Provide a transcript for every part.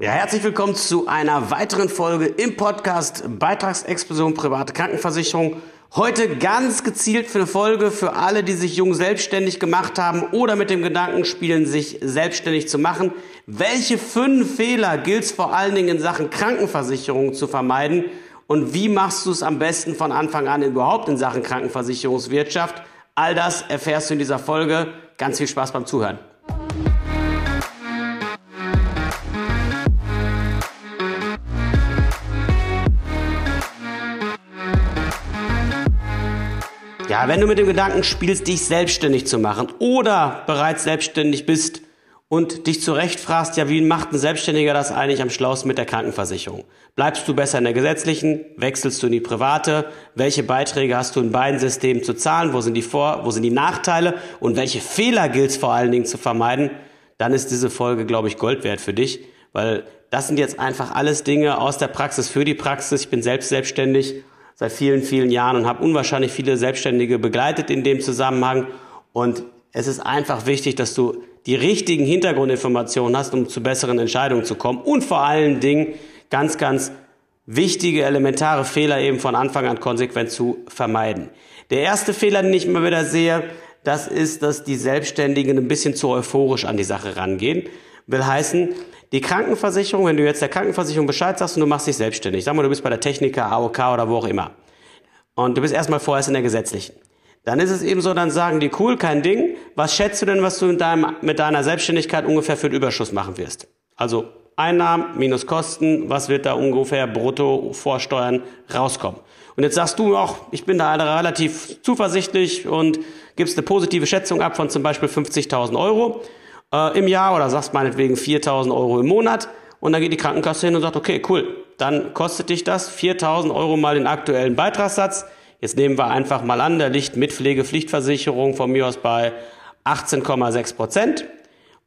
Ja, herzlich willkommen zu einer weiteren Folge im Podcast Beitragsexplosion private Krankenversicherung. Heute ganz gezielt für eine Folge für alle, die sich jung selbstständig gemacht haben oder mit dem Gedanken spielen, sich selbstständig zu machen. Welche fünf Fehler gilt es vor allen Dingen in Sachen Krankenversicherung zu vermeiden? Und wie machst du es am besten von Anfang an überhaupt in Sachen Krankenversicherungswirtschaft? All das erfährst du in dieser Folge. Ganz viel Spaß beim Zuhören. Ja, wenn du mit dem Gedanken spielst, dich selbstständig zu machen oder bereits selbstständig bist und dich zurecht fragst, ja, wie macht ein Selbstständiger das eigentlich am schlausten mit der Krankenversicherung? Bleibst du besser in der gesetzlichen? Wechselst du in die private? Welche Beiträge hast du in beiden Systemen zu zahlen? Wo sind die Vor-, wo sind die Nachteile? Und welche Fehler gilt es vor allen Dingen zu vermeiden? Dann ist diese Folge, glaube ich, Gold wert für dich, weil das sind jetzt einfach alles Dinge aus der Praxis für die Praxis. Ich bin selbst selbstständig seit vielen, vielen Jahren und habe unwahrscheinlich viele Selbstständige begleitet in dem Zusammenhang. Und es ist einfach wichtig, dass du die richtigen Hintergrundinformationen hast, um zu besseren Entscheidungen zu kommen. Und vor allen Dingen ganz, ganz wichtige, elementare Fehler eben von Anfang an konsequent zu vermeiden. Der erste Fehler, den ich immer wieder sehe, das ist, dass die Selbstständigen ein bisschen zu euphorisch an die Sache rangehen. Will heißen, die Krankenversicherung, wenn du jetzt der Krankenversicherung Bescheid sagst und du machst dich selbstständig, sag mal, du bist bei der Techniker, AOK oder wo auch immer. Und du bist erstmal vorerst in der gesetzlichen. Dann ist es eben so, dann sagen die, cool, kein Ding. Was schätzt du denn, was du mit, deinem, mit deiner Selbstständigkeit ungefähr für den Überschuss machen wirst? Also Einnahmen minus Kosten, was wird da ungefähr brutto vor Steuern rauskommen? Und jetzt sagst du auch, ich bin da relativ zuversichtlich und gibst eine positive Schätzung ab von zum Beispiel 50.000 Euro äh, im Jahr oder sagst meinetwegen 4.000 Euro im Monat und dann geht die Krankenkasse hin und sagt, okay, cool, dann kostet dich das 4.000 Euro mal den aktuellen Beitragssatz. Jetzt nehmen wir einfach mal an, der liegt mit Pflegepflichtversicherung von mir aus bei 18,6 Prozent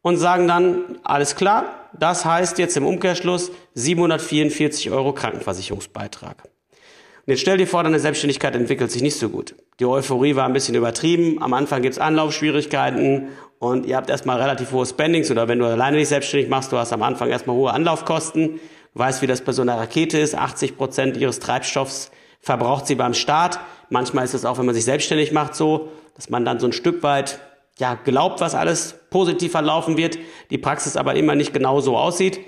und sagen dann, alles klar, das heißt jetzt im Umkehrschluss 744 Euro Krankenversicherungsbeitrag. Und jetzt stell dir vor, deine Selbstständigkeit entwickelt sich nicht so gut. Die Euphorie war ein bisschen übertrieben. Am Anfang gibt's Anlaufschwierigkeiten und ihr habt erstmal relativ hohe Spendings oder wenn du alleine dich selbstständig machst, du hast am Anfang erstmal hohe Anlaufkosten. Weißt, wie das bei so einer Rakete ist. 80 Prozent ihres Treibstoffs verbraucht sie beim Start. Manchmal ist es auch, wenn man sich selbstständig macht, so, dass man dann so ein Stück weit ja, glaubt, was alles positiv verlaufen wird, die Praxis aber immer nicht genau so aussieht.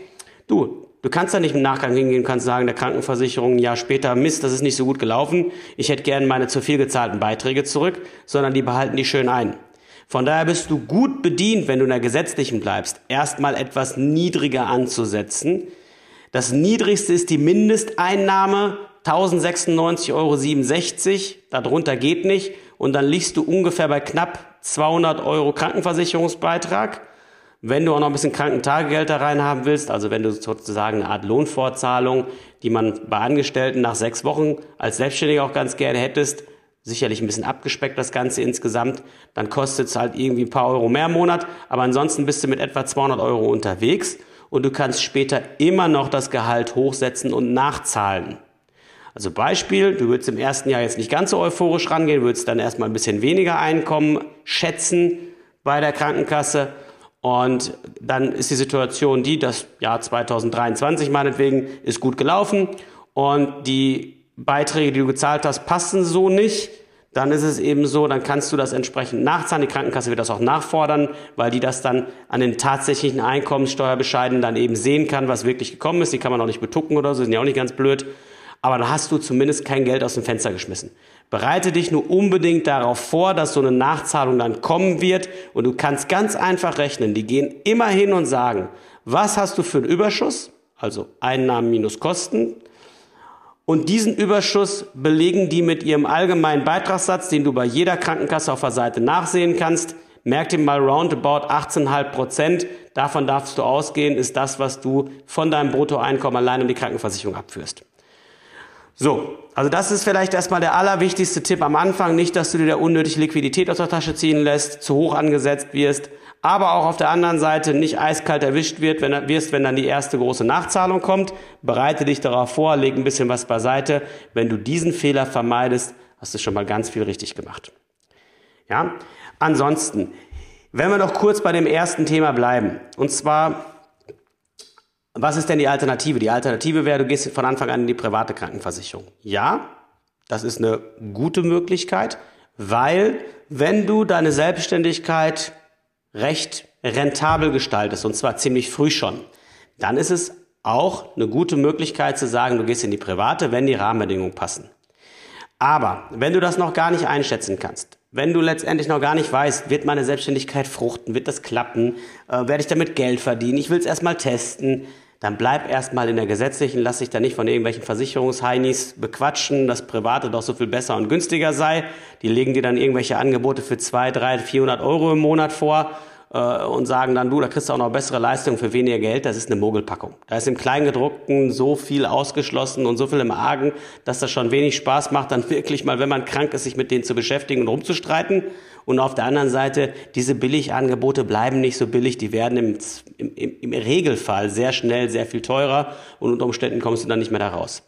Du, du kannst da nicht im Nachgang hingehen und kannst sagen, der Krankenversicherung ein Jahr später, Mist, das ist nicht so gut gelaufen, ich hätte gern meine zu viel gezahlten Beiträge zurück, sondern die behalten die schön ein. Von daher bist du gut bedient, wenn du in der gesetzlichen bleibst, erstmal etwas niedriger anzusetzen. Das niedrigste ist die Mindesteinnahme 1096,67 Euro. Darunter geht nicht. Und dann liegst du ungefähr bei knapp 200 Euro Krankenversicherungsbeitrag. Wenn du auch noch ein bisschen Krankentagegeld da rein haben willst, also wenn du sozusagen eine Art Lohnfortzahlung, die man bei Angestellten nach sechs Wochen als Selbstständiger auch ganz gerne hättest, sicherlich ein bisschen abgespeckt das Ganze insgesamt, dann kostet es halt irgendwie ein paar Euro mehr im Monat, aber ansonsten bist du mit etwa 200 Euro unterwegs und du kannst später immer noch das Gehalt hochsetzen und nachzahlen. Also Beispiel, du würdest im ersten Jahr jetzt nicht ganz so euphorisch rangehen, würdest dann erstmal ein bisschen weniger Einkommen schätzen bei der Krankenkasse und dann ist die Situation die, das Jahr 2023 meinetwegen ist gut gelaufen und die Beiträge, die du gezahlt hast, passen so nicht, dann ist es eben so, dann kannst du das entsprechend nachzahlen. Die Krankenkasse wird das auch nachfordern, weil die das dann an den tatsächlichen Einkommenssteuerbescheiden dann eben sehen kann, was wirklich gekommen ist. Die kann man auch nicht betucken oder so, sind ja auch nicht ganz blöd. Aber dann hast du zumindest kein Geld aus dem Fenster geschmissen. Bereite dich nur unbedingt darauf vor, dass so eine Nachzahlung dann kommen wird und du kannst ganz einfach rechnen. Die gehen immer hin und sagen, was hast du für einen Überschuss? Also Einnahmen minus Kosten und diesen Überschuss belegen die mit ihrem allgemeinen Beitragssatz, den du bei jeder Krankenkasse auf der Seite nachsehen kannst. Merk dir mal roundabout 18,5 Prozent. Davon darfst du ausgehen, ist das, was du von deinem Bruttoeinkommen allein in die Krankenversicherung abführst. So, also das ist vielleicht erstmal der allerwichtigste Tipp am Anfang. Nicht, dass du dir da unnötig Liquidität aus der Tasche ziehen lässt, zu hoch angesetzt wirst, aber auch auf der anderen Seite nicht eiskalt erwischt wird, wenn, wirst, wenn dann die erste große Nachzahlung kommt. Bereite dich darauf vor, leg ein bisschen was beiseite. Wenn du diesen Fehler vermeidest, hast du schon mal ganz viel richtig gemacht. Ja? Ansonsten, wenn wir noch kurz bei dem ersten Thema bleiben, und zwar Was ist denn die Alternative? Die Alternative wäre, du gehst von Anfang an in die private Krankenversicherung. Ja, das ist eine gute Möglichkeit, weil wenn du deine Selbstständigkeit recht rentabel gestaltest, und zwar ziemlich früh schon, dann ist es auch eine gute Möglichkeit zu sagen, du gehst in die private, wenn die Rahmenbedingungen passen. Aber wenn du das noch gar nicht einschätzen kannst, wenn du letztendlich noch gar nicht weißt, wird meine Selbstständigkeit fruchten, wird das klappen, äh, werde ich damit Geld verdienen, ich will es erstmal testen, dann bleib erstmal in der gesetzlichen, lass dich da nicht von irgendwelchen Versicherungsheinis bequatschen, dass Private doch so viel besser und günstiger sei. Die legen dir dann irgendwelche Angebote für zwei, drei, 400 Euro im Monat vor äh, und sagen dann, du, da kriegst du auch noch bessere Leistungen für weniger Geld, das ist eine Mogelpackung. Da ist im Kleingedruckten so viel ausgeschlossen und so viel im Argen, dass das schon wenig Spaß macht, dann wirklich mal, wenn man krank ist, sich mit denen zu beschäftigen und rumzustreiten. Und auf der anderen Seite, diese Billigangebote bleiben nicht so billig, die werden im, im, im Regelfall sehr schnell sehr viel teurer und unter Umständen kommst du dann nicht mehr da raus.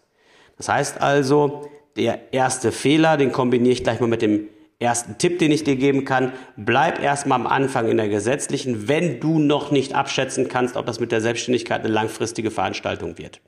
Das heißt also, der erste Fehler, den kombiniere ich gleich mal mit dem ersten Tipp, den ich dir geben kann, bleib erstmal am Anfang in der gesetzlichen, wenn du noch nicht abschätzen kannst, ob das mit der Selbstständigkeit eine langfristige Veranstaltung wird.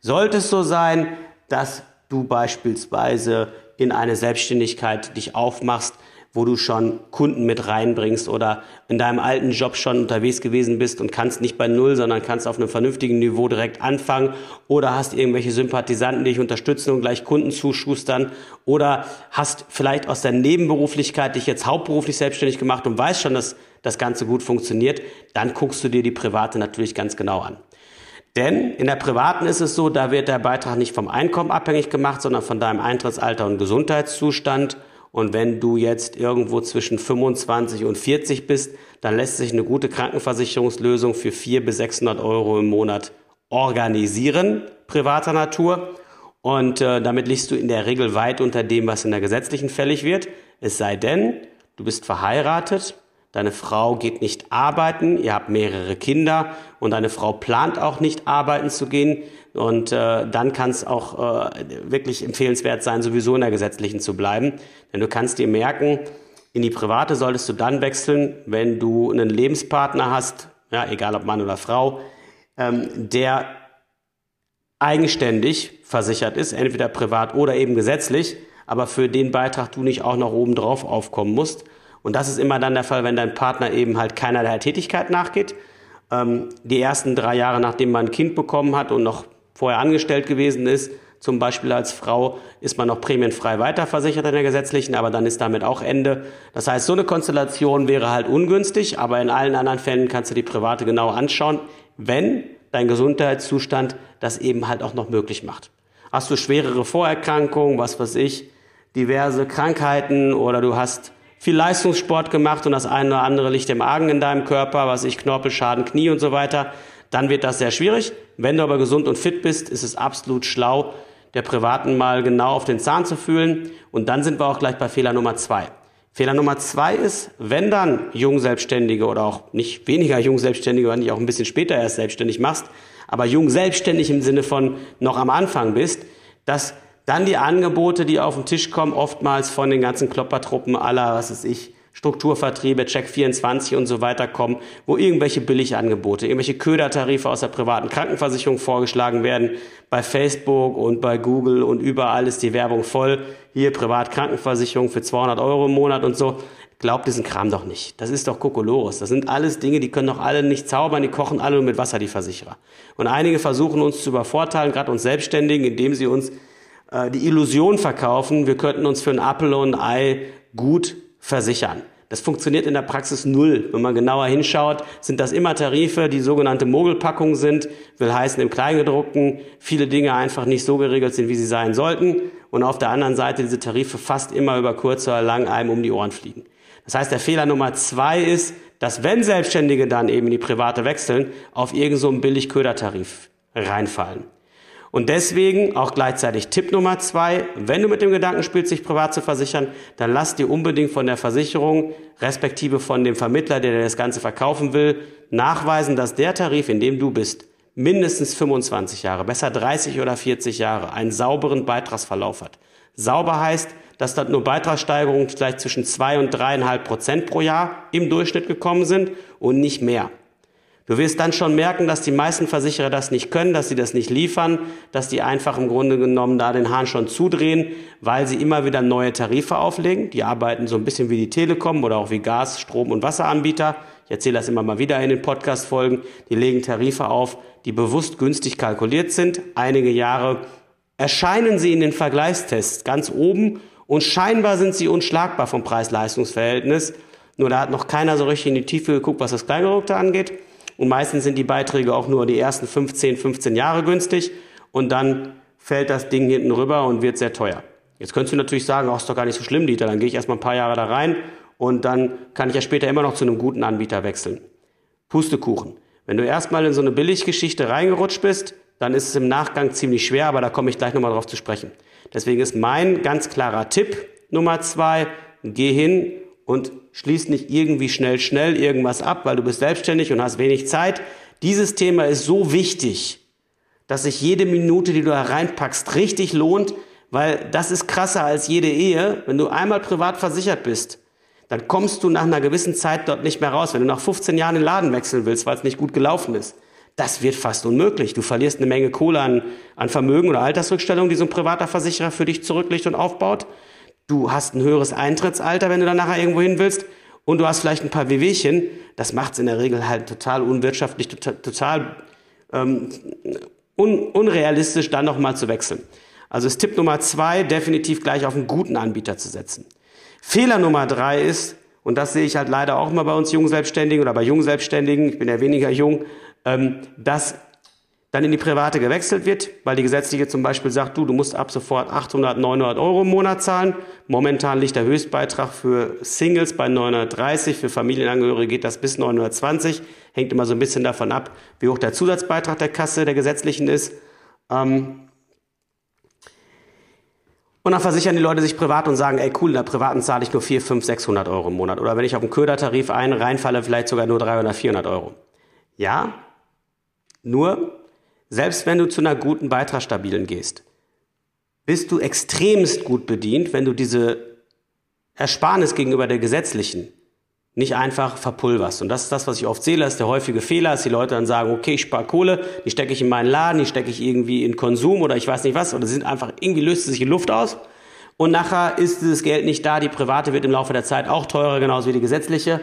Sollte es so sein, dass du beispielsweise in eine Selbstständigkeit dich aufmachst, wo du schon Kunden mit reinbringst oder in deinem alten Job schon unterwegs gewesen bist und kannst nicht bei Null, sondern kannst auf einem vernünftigen Niveau direkt anfangen oder hast irgendwelche Sympathisanten, die dich unterstützen und gleich Kunden zuschustern oder hast vielleicht aus der Nebenberuflichkeit dich jetzt hauptberuflich selbstständig gemacht und weißt schon, dass das Ganze gut funktioniert, dann guckst du dir die private natürlich ganz genau an. Denn in der privaten ist es so, da wird der Beitrag nicht vom Einkommen abhängig gemacht, sondern von deinem Eintrittsalter und Gesundheitszustand und wenn du jetzt irgendwo zwischen 25 und 40 bist, dann lässt sich eine gute Krankenversicherungslösung für 400 bis 600 Euro im Monat organisieren, privater Natur. Und äh, damit liegst du in der Regel weit unter dem, was in der gesetzlichen fällig wird. Es sei denn, du bist verheiratet deine Frau geht nicht arbeiten, ihr habt mehrere Kinder und deine Frau plant auch nicht arbeiten zu gehen. Und äh, dann kann es auch äh, wirklich empfehlenswert sein, sowieso in der gesetzlichen zu bleiben. Denn du kannst dir merken, in die private solltest du dann wechseln, wenn du einen Lebenspartner hast, ja, egal ob Mann oder Frau, ähm, der eigenständig versichert ist, entweder privat oder eben gesetzlich, aber für den Beitrag du nicht auch noch oben drauf aufkommen musst. Und das ist immer dann der Fall, wenn dein Partner eben halt keinerlei Tätigkeit nachgeht. Ähm, die ersten drei Jahre, nachdem man ein Kind bekommen hat und noch vorher angestellt gewesen ist, zum Beispiel als Frau, ist man noch prämienfrei weiterversichert in der gesetzlichen, aber dann ist damit auch Ende. Das heißt, so eine Konstellation wäre halt ungünstig, aber in allen anderen Fällen kannst du die private genau anschauen, wenn dein Gesundheitszustand das eben halt auch noch möglich macht. Hast du schwerere Vorerkrankungen, was weiß ich, diverse Krankheiten oder du hast viel Leistungssport gemacht und das eine oder andere liegt im Argen in deinem Körper, was ich Knorpelschaden, Knie und so weiter, dann wird das sehr schwierig. Wenn du aber gesund und fit bist, ist es absolut schlau, der Privaten mal genau auf den Zahn zu fühlen. Und dann sind wir auch gleich bei Fehler Nummer zwei. Fehler Nummer zwei ist, wenn dann Jungselbstständige oder auch nicht weniger Jungselbstständige, wenn du auch ein bisschen später erst selbstständig machst, aber jung selbstständig im Sinne von noch am Anfang bist, dass dann die Angebote, die auf den Tisch kommen, oftmals von den ganzen Kloppertruppen aller, was weiß ich, Strukturvertriebe, Check24 und so weiter kommen, wo irgendwelche Billigangebote, irgendwelche Ködertarife aus der privaten Krankenversicherung vorgeschlagen werden. Bei Facebook und bei Google und überall ist die Werbung voll. Hier Privatkrankenversicherung für 200 Euro im Monat und so. Glaubt diesen Kram doch nicht. Das ist doch Kokolores. Das sind alles Dinge, die können doch alle nicht zaubern, die kochen alle nur mit Wasser, die Versicherer. Und einige versuchen uns zu übervorteilen, gerade uns Selbstständigen, indem sie uns äh, die Illusion verkaufen, wir könnten uns für ein Apfel und ein Ei gut versichern. Das funktioniert in der Praxis null. Wenn man genauer hinschaut, sind das immer Tarife, die sogenannte Mogelpackung sind, will heißen im Kleingedruckten viele Dinge einfach nicht so geregelt sind, wie sie sein sollten. Und auf der anderen Seite diese Tarife fast immer über kurz oder lang einem um die Ohren fliegen. Das heißt, der Fehler Nummer zwei ist, dass wenn Selbstständige dann eben in die private wechseln, auf irgendeinen so Billigködertarif reinfallen. Und deswegen auch gleichzeitig Tipp Nummer zwei, wenn du mit dem Gedanken spielst, sich privat zu versichern, dann lass dir unbedingt von der Versicherung, respektive von dem Vermittler, der dir das Ganze verkaufen will, nachweisen, dass der Tarif, in dem du bist, mindestens 25 Jahre, besser 30 oder 40 Jahre, einen sauberen Beitragsverlauf hat. Sauber heißt, dass dort nur Beitragssteigerungen vielleicht zwischen zwei und dreieinhalb Prozent pro Jahr im Durchschnitt gekommen sind und nicht mehr. Du wirst dann schon merken, dass die meisten Versicherer das nicht können, dass sie das nicht liefern, dass die einfach im Grunde genommen da den Hahn schon zudrehen, weil sie immer wieder neue Tarife auflegen. Die arbeiten so ein bisschen wie die Telekom oder auch wie Gas-, Strom- und Wasseranbieter. Ich erzähle das immer mal wieder in den Podcast-Folgen. Die legen Tarife auf, die bewusst günstig kalkuliert sind. Einige Jahre erscheinen sie in den Vergleichstests ganz oben und scheinbar sind sie unschlagbar vom Preis-Leistungs-Verhältnis. Nur da hat noch keiner so richtig in die Tiefe geguckt, was das Kleingedruckte angeht. Und meistens sind die Beiträge auch nur die ersten 15, 15 Jahre günstig und dann fällt das Ding hinten rüber und wird sehr teuer. Jetzt könntest du natürlich sagen, oh, ist doch gar nicht so schlimm, Dieter, dann gehe ich erstmal ein paar Jahre da rein und dann kann ich ja später immer noch zu einem guten Anbieter wechseln. Pustekuchen. Wenn du erstmal in so eine Billiggeschichte reingerutscht bist, dann ist es im Nachgang ziemlich schwer, aber da komme ich gleich nochmal drauf zu sprechen. Deswegen ist mein ganz klarer Tipp Nummer zwei, geh hin und schließ nicht irgendwie schnell, schnell irgendwas ab, weil du bist selbstständig und hast wenig Zeit. Dieses Thema ist so wichtig, dass sich jede Minute, die du da reinpackst, richtig lohnt, weil das ist krasser als jede Ehe. Wenn du einmal privat versichert bist, dann kommst du nach einer gewissen Zeit dort nicht mehr raus. Wenn du nach 15 Jahren den Laden wechseln willst, weil es nicht gut gelaufen ist, das wird fast unmöglich. Du verlierst eine Menge Kohle an, an Vermögen oder Altersrückstellung, die so ein privater Versicherer für dich zurücklegt und aufbaut. Du hast ein höheres Eintrittsalter, wenn du dann nachher irgendwo hin willst. Und du hast vielleicht ein paar Wehwehchen. Das macht es in der Regel halt total unwirtschaftlich, total, total ähm, un, unrealistisch, dann nochmal zu wechseln. Also ist Tipp Nummer zwei, definitiv gleich auf einen guten Anbieter zu setzen. Fehler Nummer drei ist, und das sehe ich halt leider auch mal bei uns Jungselbstständigen oder bei Jungselbstständigen, ich bin ja weniger jung, ähm, dass dann in die private gewechselt wird, weil die gesetzliche zum Beispiel sagt, du, du musst ab sofort 800, 900 Euro im Monat zahlen. Momentan liegt der Höchstbeitrag für Singles bei 930, für Familienangehörige geht das bis 920. Hängt immer so ein bisschen davon ab, wie hoch der Zusatzbeitrag der Kasse der gesetzlichen ist. Ähm und dann versichern die Leute sich privat und sagen, ey cool, in der privaten zahle ich nur 4, 5, 600 Euro im Monat. Oder wenn ich auf den Ködertarif ein, reinfalle, vielleicht sogar nur 300, 400 Euro. Ja, nur selbst wenn du zu einer guten Beitragsstabilen gehst, bist du extremst gut bedient, wenn du diese Ersparnis gegenüber der gesetzlichen nicht einfach verpulverst. Und das ist das, was ich oft sehe, das ist der häufige Fehler, dass die Leute dann sagen, okay, ich spare Kohle, die stecke ich in meinen Laden, die stecke ich irgendwie in Konsum oder ich weiß nicht was, oder sind einfach, irgendwie löst sich in Luft aus. Und nachher ist dieses Geld nicht da, die private wird im Laufe der Zeit auch teurer, genauso wie die gesetzliche.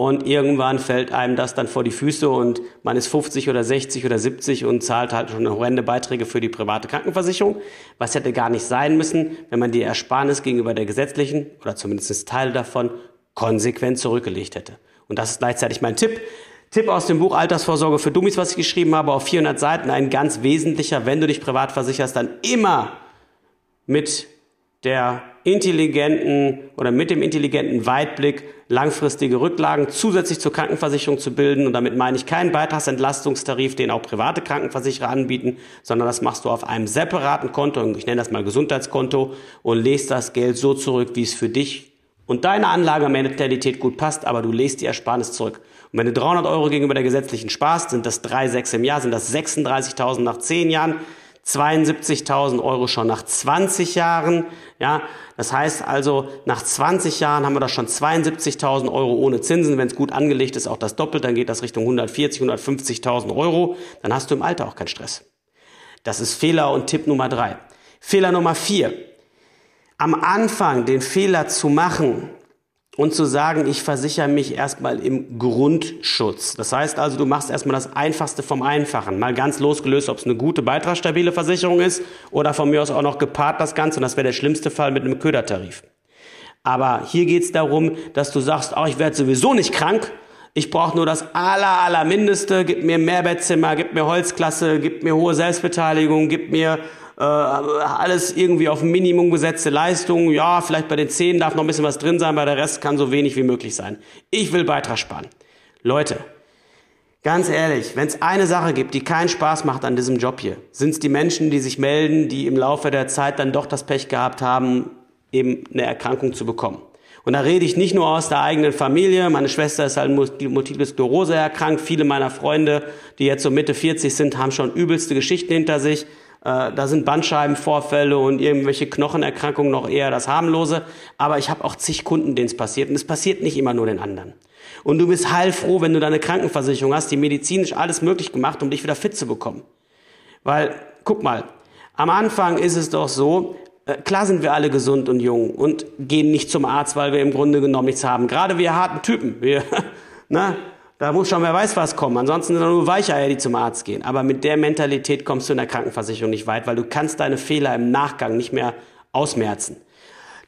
Und irgendwann fällt einem das dann vor die Füße und man ist 50 oder 60 oder 70 und zahlt halt schon horrende Beiträge für die private Krankenversicherung. Was hätte gar nicht sein müssen, wenn man die Ersparnis gegenüber der gesetzlichen oder zumindest Teile davon konsequent zurückgelegt hätte. Und das ist gleichzeitig mein Tipp. Tipp aus dem Buch Altersvorsorge für Dummies, was ich geschrieben habe, auf 400 Seiten, ein ganz wesentlicher, wenn du dich privat versicherst, dann immer mit der intelligenten oder mit dem intelligenten Weitblick langfristige Rücklagen zusätzlich zur Krankenversicherung zu bilden. Und damit meine ich keinen Beitragsentlastungstarif, den auch private Krankenversicherer anbieten, sondern das machst du auf einem separaten Konto, ich nenne das mal Gesundheitskonto, und legst das Geld so zurück, wie es für dich und deine Anlagementalität gut passt, aber du legst die Ersparnis zurück. Und wenn du 300 Euro gegenüber der gesetzlichen sparst, sind das 3,6 im Jahr, sind das 36.000 nach 10 Jahren. 72.000 Euro schon nach 20 Jahren. Ja, das heißt also, nach 20 Jahren haben wir da schon 72.000 Euro ohne Zinsen. Wenn es gut angelegt ist, auch das doppelt, dann geht das Richtung 140, 150.000 Euro. Dann hast du im Alter auch keinen Stress. Das ist Fehler und Tipp Nummer drei. Fehler Nummer vier. Am Anfang den Fehler zu machen, und zu sagen, ich versichere mich erstmal im Grundschutz. Das heißt also, du machst erstmal das Einfachste vom Einfachen. Mal ganz losgelöst, ob es eine gute, beitragsstabile Versicherung ist oder von mir aus auch noch gepaart das Ganze. Und das wäre der schlimmste Fall mit einem Ködertarif. Aber hier geht es darum, dass du sagst, oh, ich werde sowieso nicht krank. Ich brauche nur das aller, aller Mindeste. Gib mir Mehrbettzimmer, gib mir Holzklasse, gib mir hohe Selbstbeteiligung, gib mir äh, alles irgendwie auf Minimum gesetzte Leistung. Ja, vielleicht bei den Zähnen darf noch ein bisschen was drin sein, bei der Rest kann so wenig wie möglich sein. Ich will Beitrag sparen. Leute, ganz ehrlich, wenn es eine Sache gibt, die keinen Spaß macht an diesem Job hier, sind es die Menschen, die sich melden, die im Laufe der Zeit dann doch das Pech gehabt haben, eben eine Erkrankung zu bekommen. Und da rede ich nicht nur aus der eigenen Familie. Meine Schwester ist halt Multiple Sklerose erkrankt. Viele meiner Freunde, die jetzt so Mitte 40 sind, haben schon übelste Geschichten hinter sich. Äh, da sind Bandscheibenvorfälle und irgendwelche Knochenerkrankungen noch eher das harmlose. Aber ich habe auch zig Kunden, denen es passiert. Und es passiert nicht immer nur den anderen. Und du bist heilfroh, wenn du deine Krankenversicherung hast, die medizinisch alles möglich gemacht, um dich wieder fit zu bekommen. Weil, guck mal, am Anfang ist es doch so, äh, klar sind wir alle gesund und jung und gehen nicht zum Arzt, weil wir im Grunde genommen nichts haben. Gerade wir harten Typen, wir, ne, da muss schon wer weiß was kommen. Ansonsten sind nur Weicheier, die zum Arzt gehen. Aber mit der Mentalität kommst du in der Krankenversicherung nicht weit, weil du kannst deine Fehler im Nachgang nicht mehr ausmerzen.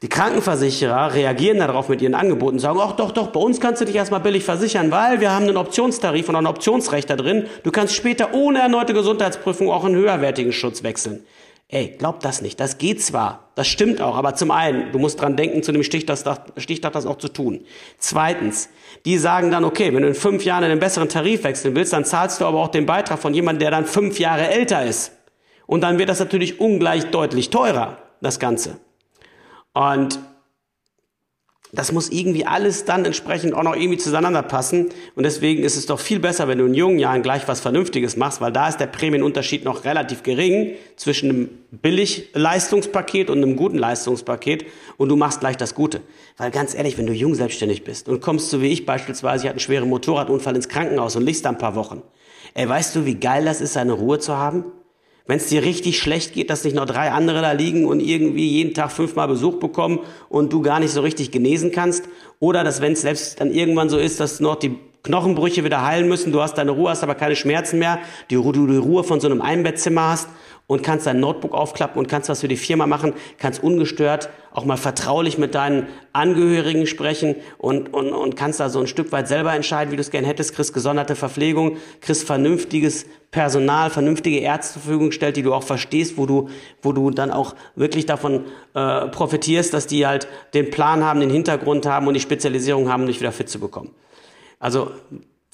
Die Krankenversicherer reagieren darauf mit ihren Angeboten und sagen, ach doch, doch, bei uns kannst du dich erstmal billig versichern, weil wir haben einen Optionstarif und ein Optionsrecht da drin. Du kannst später ohne erneute Gesundheitsprüfung auch einen höherwertigen Schutz wechseln. Ey, glaub das nicht. Das geht zwar, das stimmt auch, aber zum einen, du musst dran denken, zu dem Stichtag, Stichtag das auch zu tun. Zweitens, die sagen dann, okay, wenn du in fünf Jahren in einen besseren Tarif wechseln willst, dann zahlst du aber auch den Beitrag von jemandem, der dann fünf Jahre älter ist. Und dann wird das natürlich ungleich deutlich teurer, das Ganze. Und das muss irgendwie alles dann entsprechend auch noch irgendwie zueinander passen. Und deswegen ist es doch viel besser, wenn du in jungen Jahren gleich was Vernünftiges machst, weil da ist der Prämienunterschied noch relativ gering zwischen einem Billig-Leistungspaket und einem guten Leistungspaket und du machst gleich das Gute. Weil ganz ehrlich, wenn du jung selbstständig bist und kommst so wie ich beispielsweise, ich hatte einen schweren Motorradunfall ins Krankenhaus und liegst da ein paar Wochen. Ey, weißt du, wie geil das ist, seine Ruhe zu haben? Wenn es dir richtig schlecht geht, dass nicht noch drei andere da liegen und irgendwie jeden Tag fünfmal Besuch bekommen und du gar nicht so richtig genesen kannst. Oder dass wenn es selbst dann irgendwann so ist, dass noch die Knochenbrüche wieder heilen müssen, du hast deine Ruhe, hast aber keine Schmerzen mehr, die, du die Ruhe von so einem Einbettzimmer hast und kannst dein Notebook aufklappen und kannst was für die Firma machen, kannst ungestört auch mal vertraulich mit deinen Angehörigen sprechen und, und, und kannst da so ein Stück weit selber entscheiden, wie du es gern hättest, kriegst gesonderte Verpflegung, kriegst vernünftiges Personal, vernünftige Ärzte zur Verfügung gestellt, die du auch verstehst, wo du, wo du dann auch wirklich davon äh, profitierst, dass die halt den Plan haben, den Hintergrund haben und die Spezialisierung haben, dich wieder fit zu bekommen. Also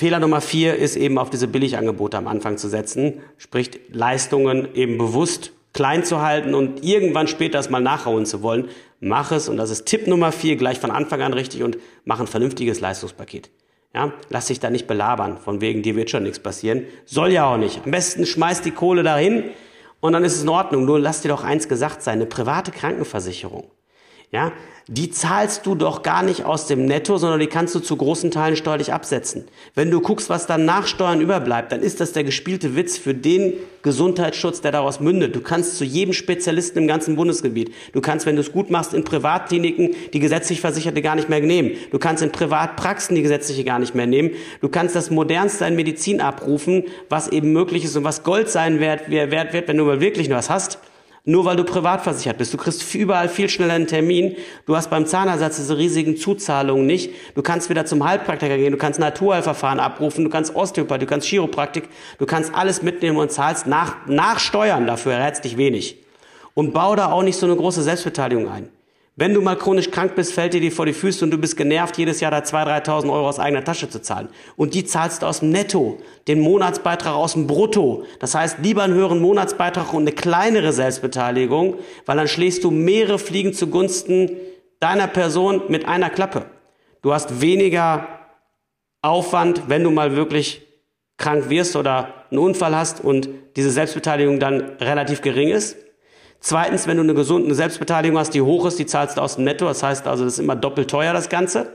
Fehler Nummer vier ist eben auf diese Billigangebote am Anfang zu setzen, sprich Leistungen eben bewusst klein zu halten und irgendwann später es mal nachhauen zu wollen. Mach es, und das ist Tipp Nummer vier, gleich von Anfang an richtig und mach ein vernünftiges Leistungspaket. Ja, lass dich da nicht belabern, von wegen dir wird schon nichts passieren. Soll ja auch nicht. Am besten schmeiß die Kohle dahin und dann ist es in Ordnung. Nur lass dir doch eins gesagt sein, eine private Krankenversicherung ja, die zahlst du doch gar nicht aus dem Netto, sondern die kannst du zu großen Teilen steuerlich absetzen. Wenn du guckst, was dann nach Steuern überbleibt, dann ist das der gespielte Witz für den Gesundheitsschutz, der daraus mündet. Du kannst zu jedem Spezialisten im ganzen Bundesgebiet, du kannst, wenn du es gut machst, in Privatkliniken die gesetzlich Versicherte gar nicht mehr nehmen. Du kannst in Privatpraxen die gesetzliche gar nicht mehr nehmen. Du kannst das modernste in Medizin abrufen, was eben möglich ist und was Gold sein wert, wert wird, wenn du mal wirklich was hast. Nur weil du privat versichert bist. Du kriegst überall viel schneller einen Termin. Du hast beim Zahnersatz diese riesigen Zuzahlungen nicht. Du kannst wieder zum Heilpraktiker gehen. Du kannst Naturheilverfahren abrufen. Du kannst Osteopathie. Du kannst Chiropraktik. Du kannst alles mitnehmen und zahlst nach, nach Steuern. Dafür dich wenig. Und bau da auch nicht so eine große Selbstbeteiligung ein. Wenn du mal chronisch krank bist, fällt dir die vor die Füße und du bist genervt, jedes Jahr da 2.000, 3.000 Euro aus eigener Tasche zu zahlen. Und die zahlst du aus dem Netto, den Monatsbeitrag aus dem Brutto. Das heißt, lieber einen höheren Monatsbeitrag und eine kleinere Selbstbeteiligung, weil dann schlägst du mehrere Fliegen zugunsten deiner Person mit einer Klappe. Du hast weniger Aufwand, wenn du mal wirklich krank wirst oder einen Unfall hast und diese Selbstbeteiligung dann relativ gering ist. Zweitens, wenn du eine gesunde Selbstbeteiligung hast, die hoch ist, die zahlst du aus dem Netto. Das heißt also, das ist immer doppelt teuer, das Ganze.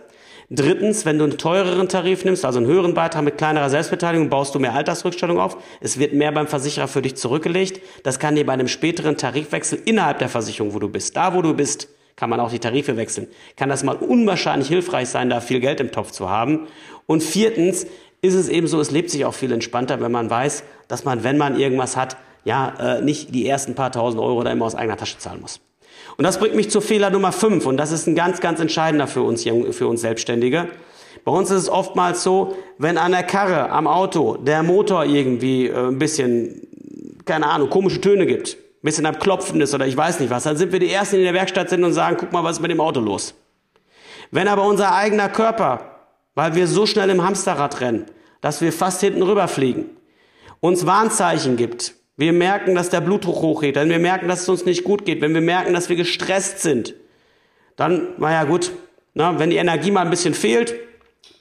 Drittens, wenn du einen teureren Tarif nimmst, also einen höheren Beitrag mit kleinerer Selbstbeteiligung, baust du mehr Altersrückstellung auf. Es wird mehr beim Versicherer für dich zurückgelegt. Das kann dir bei einem späteren Tarifwechsel innerhalb der Versicherung, wo du bist, da wo du bist, kann man auch die Tarife wechseln. Kann das mal unwahrscheinlich hilfreich sein, da viel Geld im Topf zu haben. Und viertens ist es eben so, es lebt sich auch viel entspannter, wenn man weiß, dass man, wenn man irgendwas hat, ja, äh, nicht die ersten paar tausend Euro da immer aus eigener Tasche zahlen muss. Und das bringt mich zu Fehler Nummer fünf und das ist ein ganz, ganz entscheidender für uns, für uns Selbstständige. Bei uns ist es oftmals so, wenn an der Karre, am Auto, der Motor irgendwie äh, ein bisschen, keine Ahnung, komische Töne gibt, ein bisschen am Klopfen ist oder ich weiß nicht was, dann sind wir die Ersten, die in der Werkstatt sind und sagen, guck mal, was ist mit dem Auto los. Wenn aber unser eigener Körper, weil wir so schnell im Hamsterrad rennen, dass wir fast hinten rüberfliegen, uns Warnzeichen gibt, wir merken, dass der Blutdruck hochgeht, wenn wir merken, dass es uns nicht gut geht, wenn wir merken, dass wir gestresst sind, dann, naja gut, na, wenn die Energie mal ein bisschen fehlt,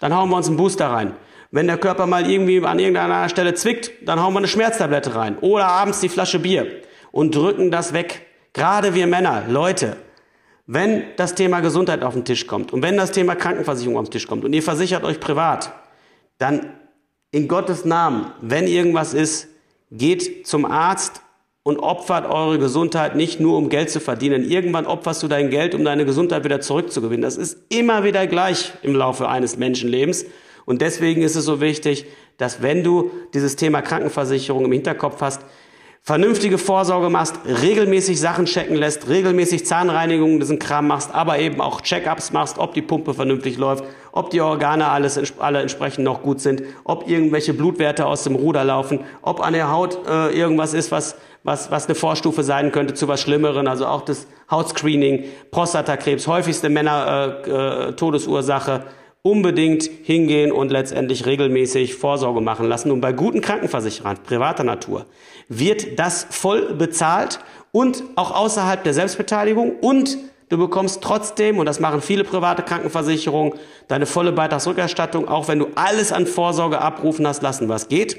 dann hauen wir uns einen Booster rein. Wenn der Körper mal irgendwie an irgendeiner Stelle zwickt, dann hauen wir eine Schmerztablette rein. Oder abends die Flasche Bier. und drücken das weg. Gerade wir Männer, Leute, wenn das Thema Gesundheit auf den Tisch kommt und wenn das Thema Krankenversicherung auf den Tisch kommt und ihr versichert euch privat, dann in Gottes Namen, wenn irgendwas ist, geht zum Arzt und opfert eure Gesundheit nicht nur, um Geld zu verdienen. Irgendwann opferst du dein Geld, um deine Gesundheit wieder zurückzugewinnen. Das ist immer wieder gleich im Laufe eines Menschenlebens. Und deswegen ist es so wichtig, dass wenn du dieses Thema Krankenversicherung im Hinterkopf hast, vernünftige Vorsorge machst, regelmäßig Sachen checken lässt, regelmäßig Zahnreinigungen, diesen Kram machst, aber eben auch Check-ups machst, ob die Pumpe vernünftig läuft, ob die Organe alles, alle entsprechend noch gut sind, ob irgendwelche Blutwerte aus dem Ruder laufen, ob an der Haut äh, irgendwas ist, was, was, was eine Vorstufe sein könnte zu was Schlimmeren, also auch das Hautscreening, Prostatakrebs, häufigste Männer äh, äh, Todesursache, unbedingt hingehen und letztendlich regelmäßig Vorsorge machen lassen. Und bei guten Krankenversicherern privater Natur wird das voll bezahlt und auch außerhalb der Selbstbeteiligung und du bekommst trotzdem, und das machen viele private Krankenversicherungen, deine volle Beitragsrückerstattung, auch wenn du alles an Vorsorge abrufen hast lassen, was geht.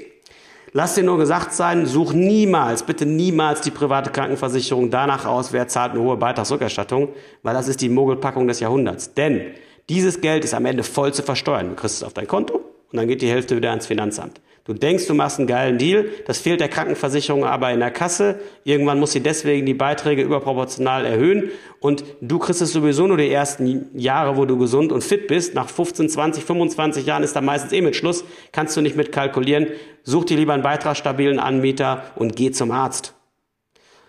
Lass dir nur gesagt sein, such niemals, bitte niemals die private Krankenversicherung danach aus, wer zahlt eine hohe Beitragsrückerstattung, weil das ist die Mogelpackung des Jahrhunderts. Denn dieses Geld ist am Ende voll zu versteuern. Du kriegst es auf dein Konto und dann geht die Hälfte wieder ans Finanzamt. Du denkst, du machst einen geilen Deal, das fehlt der Krankenversicherung aber in der Kasse. Irgendwann muss sie deswegen die Beiträge überproportional erhöhen und du kriegst es sowieso nur die ersten Jahre, wo du gesund und fit bist. Nach 15, 20, 25 Jahren ist da meistens eh mit Schluss, kannst du nicht mit kalkulieren. Such dir lieber einen beitragsstabilen Anbieter und geh zum Arzt.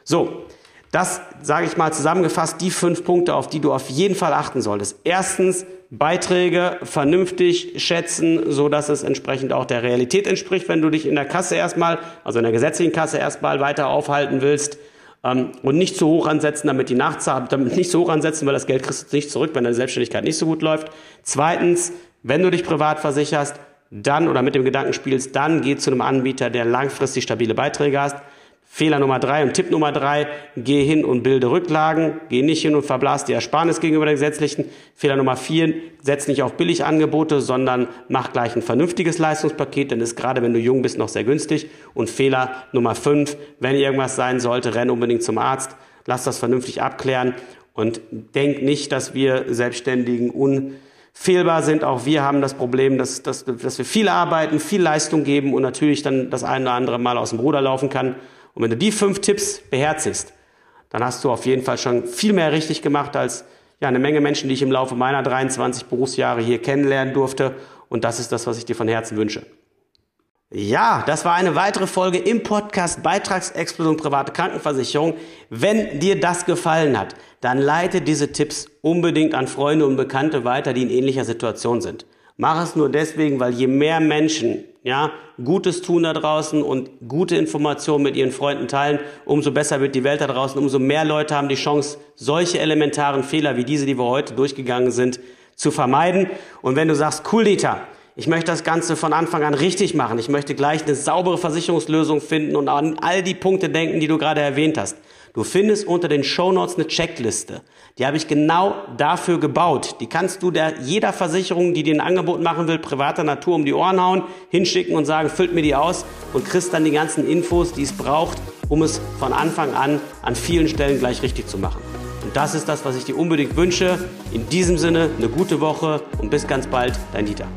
So, das sage ich mal zusammengefasst, die fünf Punkte, auf die du auf jeden Fall achten solltest. Erstens, Beiträge vernünftig schätzen, so dass es entsprechend auch der Realität entspricht, wenn du dich in der Kasse erstmal, also in der gesetzlichen Kasse erstmal weiter aufhalten willst ähm, und nicht zu hoch ansetzen, damit die Nachzahlung, damit nicht zu hoch ansetzen, weil das Geld kriegst du nicht zurück, wenn deine Selbstständigkeit nicht so gut läuft. Zweitens, wenn du dich privat versicherst, dann oder mit dem Gedanken spielst, dann geh zu einem Anbieter, der langfristig stabile Beiträge hast. Fehler Nummer drei und Tipp Nummer drei, geh hin und bilde Rücklagen, geh nicht hin und verblas die Ersparnis gegenüber der gesetzlichen. Fehler Nummer vier, setz nicht auf Billigangebote, sondern mach gleich ein vernünftiges Leistungspaket, denn ist gerade wenn du jung bist noch sehr günstig. Und Fehler Nummer fünf, wenn irgendwas sein sollte, renn unbedingt zum Arzt, lass das vernünftig abklären und denk nicht, dass wir Selbstständigen unfehlbar sind. Auch wir haben das Problem, dass, dass, dass wir viel arbeiten, viel Leistung geben und natürlich dann das eine oder andere Mal aus dem Ruder laufen kann. Und wenn du die fünf Tipps beherzigst, dann hast du auf jeden Fall schon viel mehr richtig gemacht als ja, eine Menge Menschen, die ich im Laufe meiner 23 Berufsjahre hier kennenlernen durfte. Und das ist das, was ich dir von Herzen wünsche. Ja, das war eine weitere Folge im Podcast Beitragsexplosion private Krankenversicherung. Wenn dir das gefallen hat, dann leite diese Tipps unbedingt an Freunde und Bekannte weiter, die in ähnlicher Situation sind. Mach es nur deswegen, weil je mehr Menschen ja, Gutes tun da draußen und gute Informationen mit ihren Freunden teilen, umso besser wird die Welt da draußen, umso mehr Leute haben die Chance, solche elementaren Fehler wie diese, die wir heute durchgegangen sind, zu vermeiden. Und wenn du sagst, cool, Dieter, ich möchte das Ganze von Anfang an richtig machen, ich möchte gleich eine saubere Versicherungslösung finden und an all die Punkte denken, die du gerade erwähnt hast, Du findest unter den Show Notes eine Checkliste. Die habe ich genau dafür gebaut. Die kannst du der, jeder Versicherung, die dir ein Angebot machen will, privater Natur um die Ohren hauen, hinschicken und sagen, füllt mir die aus und kriegst dann die ganzen Infos, die es braucht, um es von Anfang an an vielen Stellen gleich richtig zu machen. Und das ist das, was ich dir unbedingt wünsche. In diesem Sinne, eine gute Woche und bis ganz bald, dein Dieter.